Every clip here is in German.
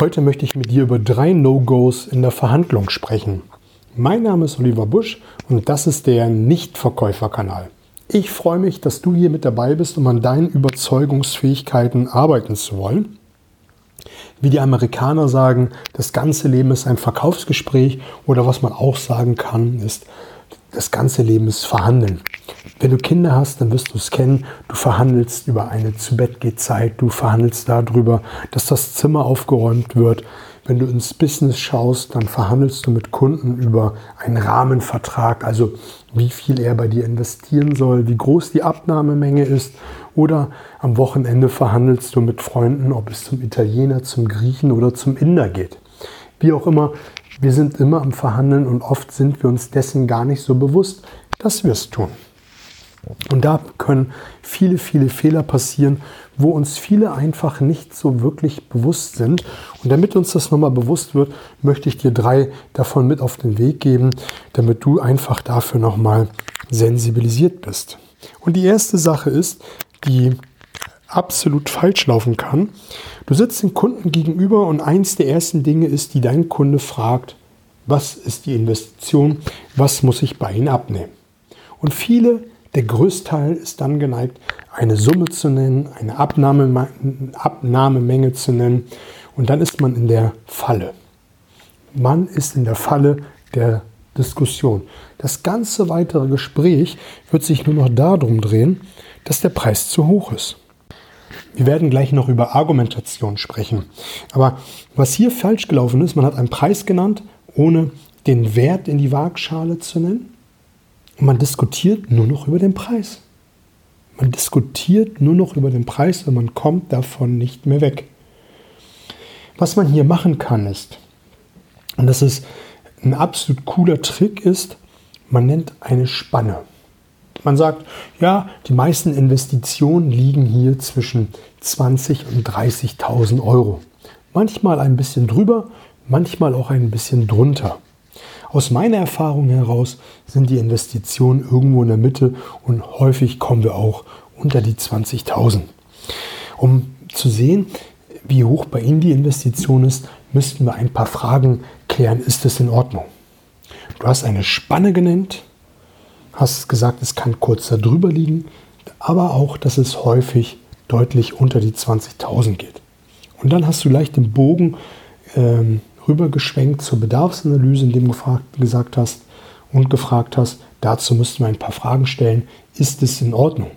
Heute möchte ich mit dir über drei No-Gos in der Verhandlung sprechen. Mein Name ist Oliver Busch und das ist der Nichtverkäuferkanal. Ich freue mich, dass du hier mit dabei bist, um an deinen Überzeugungsfähigkeiten arbeiten zu wollen. Wie die Amerikaner sagen, das ganze Leben ist ein Verkaufsgespräch oder was man auch sagen kann, ist, das ganze Leben ist Verhandeln. Wenn du Kinder hast, dann wirst du es kennen. Du verhandelst über eine zu Bett Zeit. Du verhandelst darüber, dass das Zimmer aufgeräumt wird. Wenn du ins Business schaust, dann verhandelst du mit Kunden über einen Rahmenvertrag, also wie viel er bei dir investieren soll, wie groß die Abnahmemenge ist. Oder am Wochenende verhandelst du mit Freunden, ob es zum Italiener, zum Griechen oder zum Inder geht. Wie auch immer, wir sind immer am Verhandeln und oft sind wir uns dessen gar nicht so bewusst, dass wir es tun. Und da können viele, viele Fehler passieren, wo uns viele einfach nicht so wirklich bewusst sind. Und damit uns das nochmal bewusst wird, möchte ich dir drei davon mit auf den Weg geben, damit du einfach dafür nochmal sensibilisiert bist. Und die erste Sache ist, die absolut falsch laufen kann. Du sitzt dem Kunden gegenüber und eins der ersten Dinge ist, die dein Kunde fragt, was ist die Investition, was muss ich bei Ihnen abnehmen. Und viele, der Größteil ist dann geneigt, eine Summe zu nennen, eine Abnahme, Abnahmemenge zu nennen und dann ist man in der Falle. Man ist in der Falle der Diskussion. Das ganze weitere Gespräch wird sich nur noch darum drehen, dass der Preis zu hoch ist. Wir werden gleich noch über Argumentation sprechen. Aber was hier falsch gelaufen ist, man hat einen Preis genannt, ohne den Wert in die Waagschale zu nennen. Und man diskutiert nur noch über den Preis. Man diskutiert nur noch über den Preis und man kommt davon nicht mehr weg. Was man hier machen kann ist, und das ist ein absolut cooler Trick ist, man nennt eine Spanne. Man sagt, ja, die meisten Investitionen liegen hier zwischen 20 und 30.000 Euro. Manchmal ein bisschen drüber, manchmal auch ein bisschen drunter. Aus meiner Erfahrung heraus sind die Investitionen irgendwo in der Mitte und häufig kommen wir auch unter die 20.000. Um zu sehen, wie hoch bei Ihnen die Investition ist, müssten wir ein paar Fragen klären. Ist es in Ordnung? Du hast eine Spanne genannt, hast gesagt, es kann kurz darüber liegen, aber auch, dass es häufig deutlich unter die 20.000 geht. Und dann hast du leicht den Bogen ähm, rübergeschwenkt zur Bedarfsanalyse, indem du gefragt, gesagt hast und gefragt hast, dazu müssten wir ein paar Fragen stellen, ist es in Ordnung?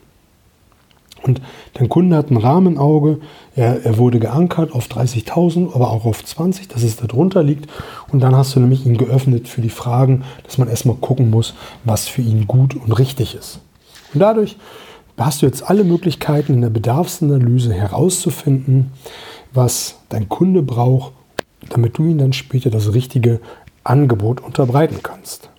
Und dein Kunde hat ein Rahmenauge, er, er wurde geankert auf 30.000, aber auch auf 20, dass es darunter liegt. Und dann hast du nämlich ihn geöffnet für die Fragen, dass man erstmal gucken muss, was für ihn gut und richtig ist. Und dadurch hast du jetzt alle Möglichkeiten in der Bedarfsanalyse herauszufinden, was dein Kunde braucht, damit du ihm dann später das richtige Angebot unterbreiten kannst.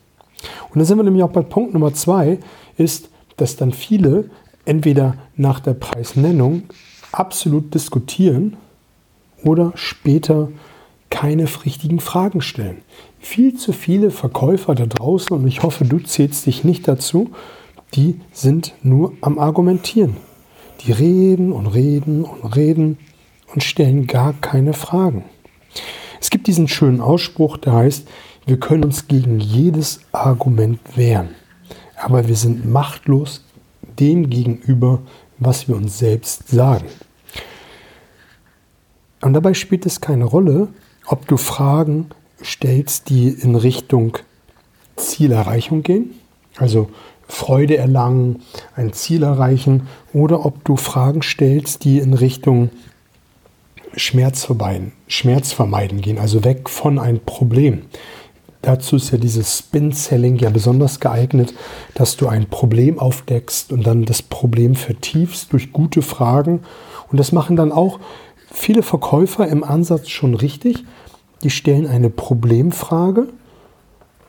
Und dann sind wir nämlich auch bei Punkt Nummer zwei, ist, dass dann viele entweder nach der Preisnennung absolut diskutieren oder später keine richtigen Fragen stellen. Viel zu viele Verkäufer da draußen, und ich hoffe, du zählst dich nicht dazu, die sind nur am Argumentieren. Die reden und reden und reden und stellen gar keine Fragen. Es gibt diesen schönen Ausspruch, der heißt, wir können uns gegen jedes Argument wehren, aber wir sind machtlos dem gegenüber, was wir uns selbst sagen. Und dabei spielt es keine Rolle, ob du Fragen stellst, die in Richtung Zielerreichung gehen, also Freude erlangen, ein Ziel erreichen, oder ob du Fragen stellst, die in Richtung Schmerz vermeiden, Schmerz vermeiden gehen, also weg von einem Problem. Dazu ist ja dieses Spin-Selling ja besonders geeignet, dass du ein Problem aufdeckst und dann das Problem vertiefst durch gute Fragen. Und das machen dann auch viele Verkäufer im Ansatz schon richtig. Die stellen eine Problemfrage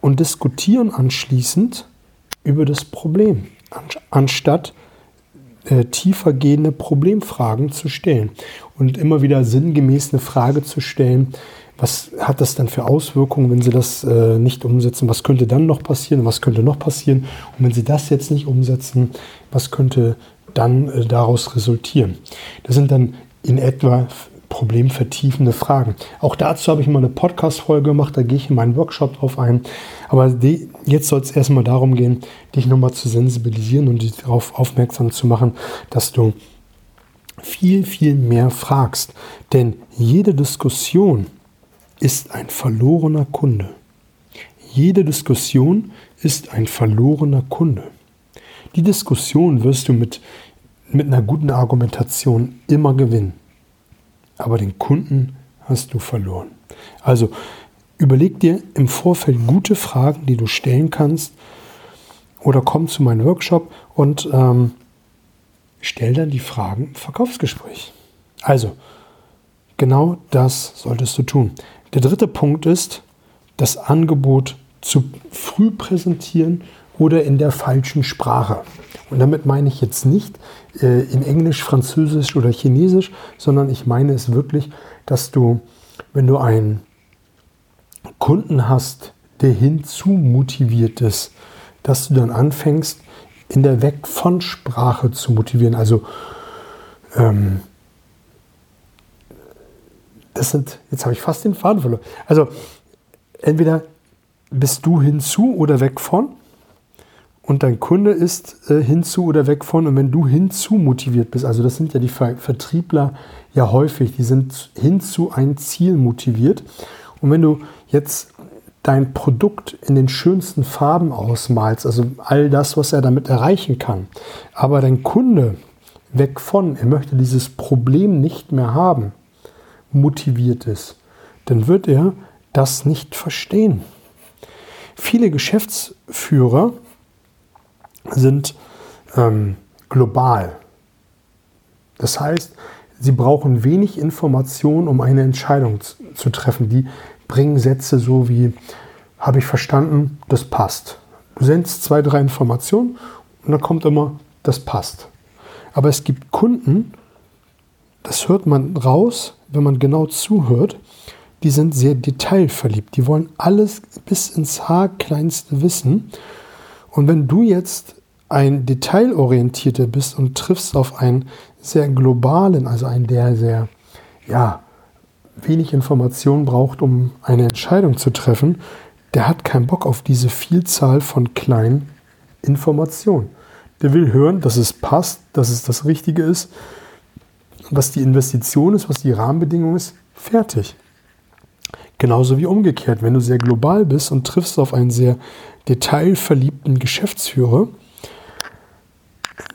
und diskutieren anschließend über das Problem, anstatt äh, tiefergehende Problemfragen zu stellen und immer wieder sinngemäß eine Frage zu stellen, was hat das dann für Auswirkungen, wenn Sie das äh, nicht umsetzen? Was könnte dann noch passieren? Was könnte noch passieren? Und wenn Sie das jetzt nicht umsetzen, was könnte dann äh, daraus resultieren? Das sind dann in etwa problemvertiefende Fragen. Auch dazu habe ich mal eine Podcast-Folge gemacht, da gehe ich in meinen Workshop drauf ein. Aber die, jetzt soll es erstmal darum gehen, dich nochmal zu sensibilisieren und dich darauf aufmerksam zu machen, dass du viel, viel mehr fragst. Denn jede Diskussion ist ein verlorener Kunde. Jede Diskussion ist ein verlorener Kunde. Die Diskussion wirst du mit, mit einer guten Argumentation immer gewinnen. Aber den Kunden hast du verloren. Also überleg dir im Vorfeld gute Fragen, die du stellen kannst. Oder komm zu meinem Workshop und ähm, stell dann die Fragen im Verkaufsgespräch. Also, genau das solltest du tun. Der dritte Punkt ist, das Angebot zu früh präsentieren oder in der falschen Sprache. Und damit meine ich jetzt nicht äh, in Englisch, Französisch oder Chinesisch, sondern ich meine es wirklich, dass du, wenn du einen Kunden hast, der hinzu motiviert ist, dass du dann anfängst, in der Weg von Sprache zu motivieren. Also ähm, das sind, jetzt habe ich fast den Faden verloren. Also entweder bist du hinzu oder weg von und dein Kunde ist äh, hinzu oder weg von. Und wenn du hinzu motiviert bist, also das sind ja die Ver Vertriebler ja häufig, die sind hinzu ein Ziel motiviert. Und wenn du jetzt dein Produkt in den schönsten Farben ausmalst, also all das, was er damit erreichen kann, aber dein Kunde weg von, er möchte dieses Problem nicht mehr haben, motiviert ist, dann wird er das nicht verstehen. Viele Geschäftsführer sind ähm, global. Das heißt, sie brauchen wenig Information, um eine Entscheidung zu, zu treffen. Die bringen Sätze so wie, habe ich verstanden, das passt. Du sendest zwei, drei Informationen und dann kommt immer, das passt. Aber es gibt Kunden, das hört man raus, wenn man genau zuhört, die sind sehr detailverliebt. Die wollen alles bis ins Haarkleinste wissen. Und wenn du jetzt ein Detailorientierter bist und triffst auf einen sehr globalen, also einen, der sehr, ja, wenig Informationen braucht, um eine Entscheidung zu treffen, der hat keinen Bock auf diese Vielzahl von kleinen Informationen. Der will hören, dass es passt, dass es das Richtige ist, was die Investition ist, was die Rahmenbedingung ist, fertig. Genauso wie umgekehrt, wenn du sehr global bist und triffst auf einen sehr detailverliebten Geschäftsführer,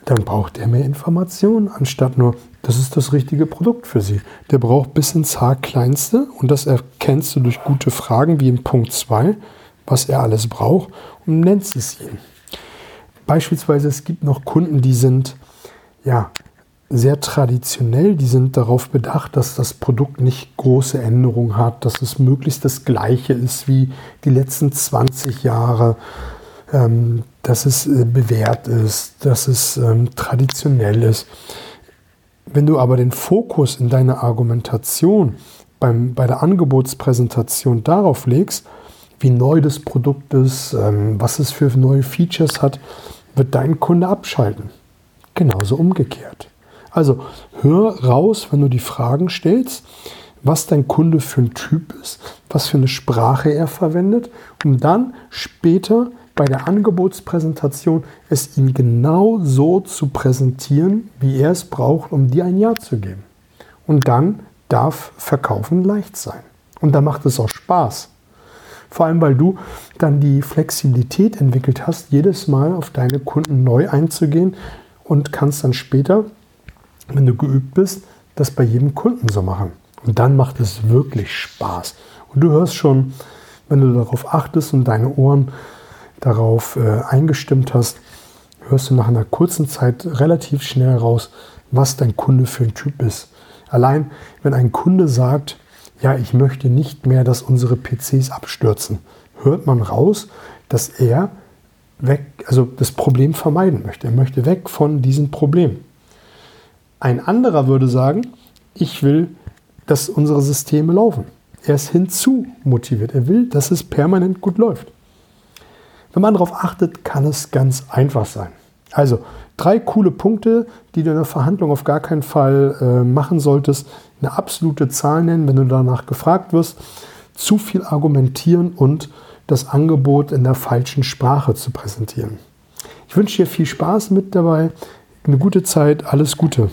dann braucht er mehr Informationen, anstatt nur, das ist das richtige Produkt für Sie. Der braucht bis ins Haarkleinste und das erkennst du durch gute Fragen wie in Punkt 2, was er alles braucht und nennst es ihm. Beispielsweise, es gibt noch Kunden, die sind ja sehr traditionell. Die sind darauf bedacht, dass das Produkt nicht große Änderungen hat, dass es möglichst das gleiche ist wie die letzten 20 Jahre, ähm, dass es äh, bewährt ist, dass es ähm, traditionell ist. Wenn du aber den Fokus in deiner Argumentation beim, bei der Angebotspräsentation darauf legst, wie neu das Produkt ist, ähm, was es für neue Features hat, wird dein Kunde abschalten. Genauso umgekehrt. Also hör raus, wenn du die Fragen stellst, was dein Kunde für ein Typ ist, was für eine Sprache er verwendet, um dann später bei der Angebotspräsentation es ihm genau so zu präsentieren, wie er es braucht, um dir ein Ja zu geben. Und dann darf Verkaufen leicht sein. Und da macht es auch Spaß. Vor allem, weil du dann die Flexibilität entwickelt hast, jedes Mal auf deine Kunden neu einzugehen und kannst dann später wenn du geübt bist, das bei jedem Kunden so machen. Und dann macht es wirklich Spaß. Und du hörst schon, wenn du darauf achtest und deine Ohren darauf äh, eingestimmt hast, hörst du nach einer kurzen Zeit relativ schnell raus, was dein Kunde für ein Typ ist. Allein, wenn ein Kunde sagt, ja, ich möchte nicht mehr, dass unsere PCs abstürzen, hört man raus, dass er weg, also das Problem vermeiden möchte. Er möchte weg von diesem Problem. Ein anderer würde sagen, ich will, dass unsere Systeme laufen. Er ist hinzu motiviert. Er will, dass es permanent gut läuft. Wenn man darauf achtet, kann es ganz einfach sein. Also drei coole Punkte, die du in der Verhandlung auf gar keinen Fall äh, machen solltest. Eine absolute Zahl nennen, wenn du danach gefragt wirst. Zu viel argumentieren und das Angebot in der falschen Sprache zu präsentieren. Ich wünsche dir viel Spaß mit dabei, eine gute Zeit, alles Gute.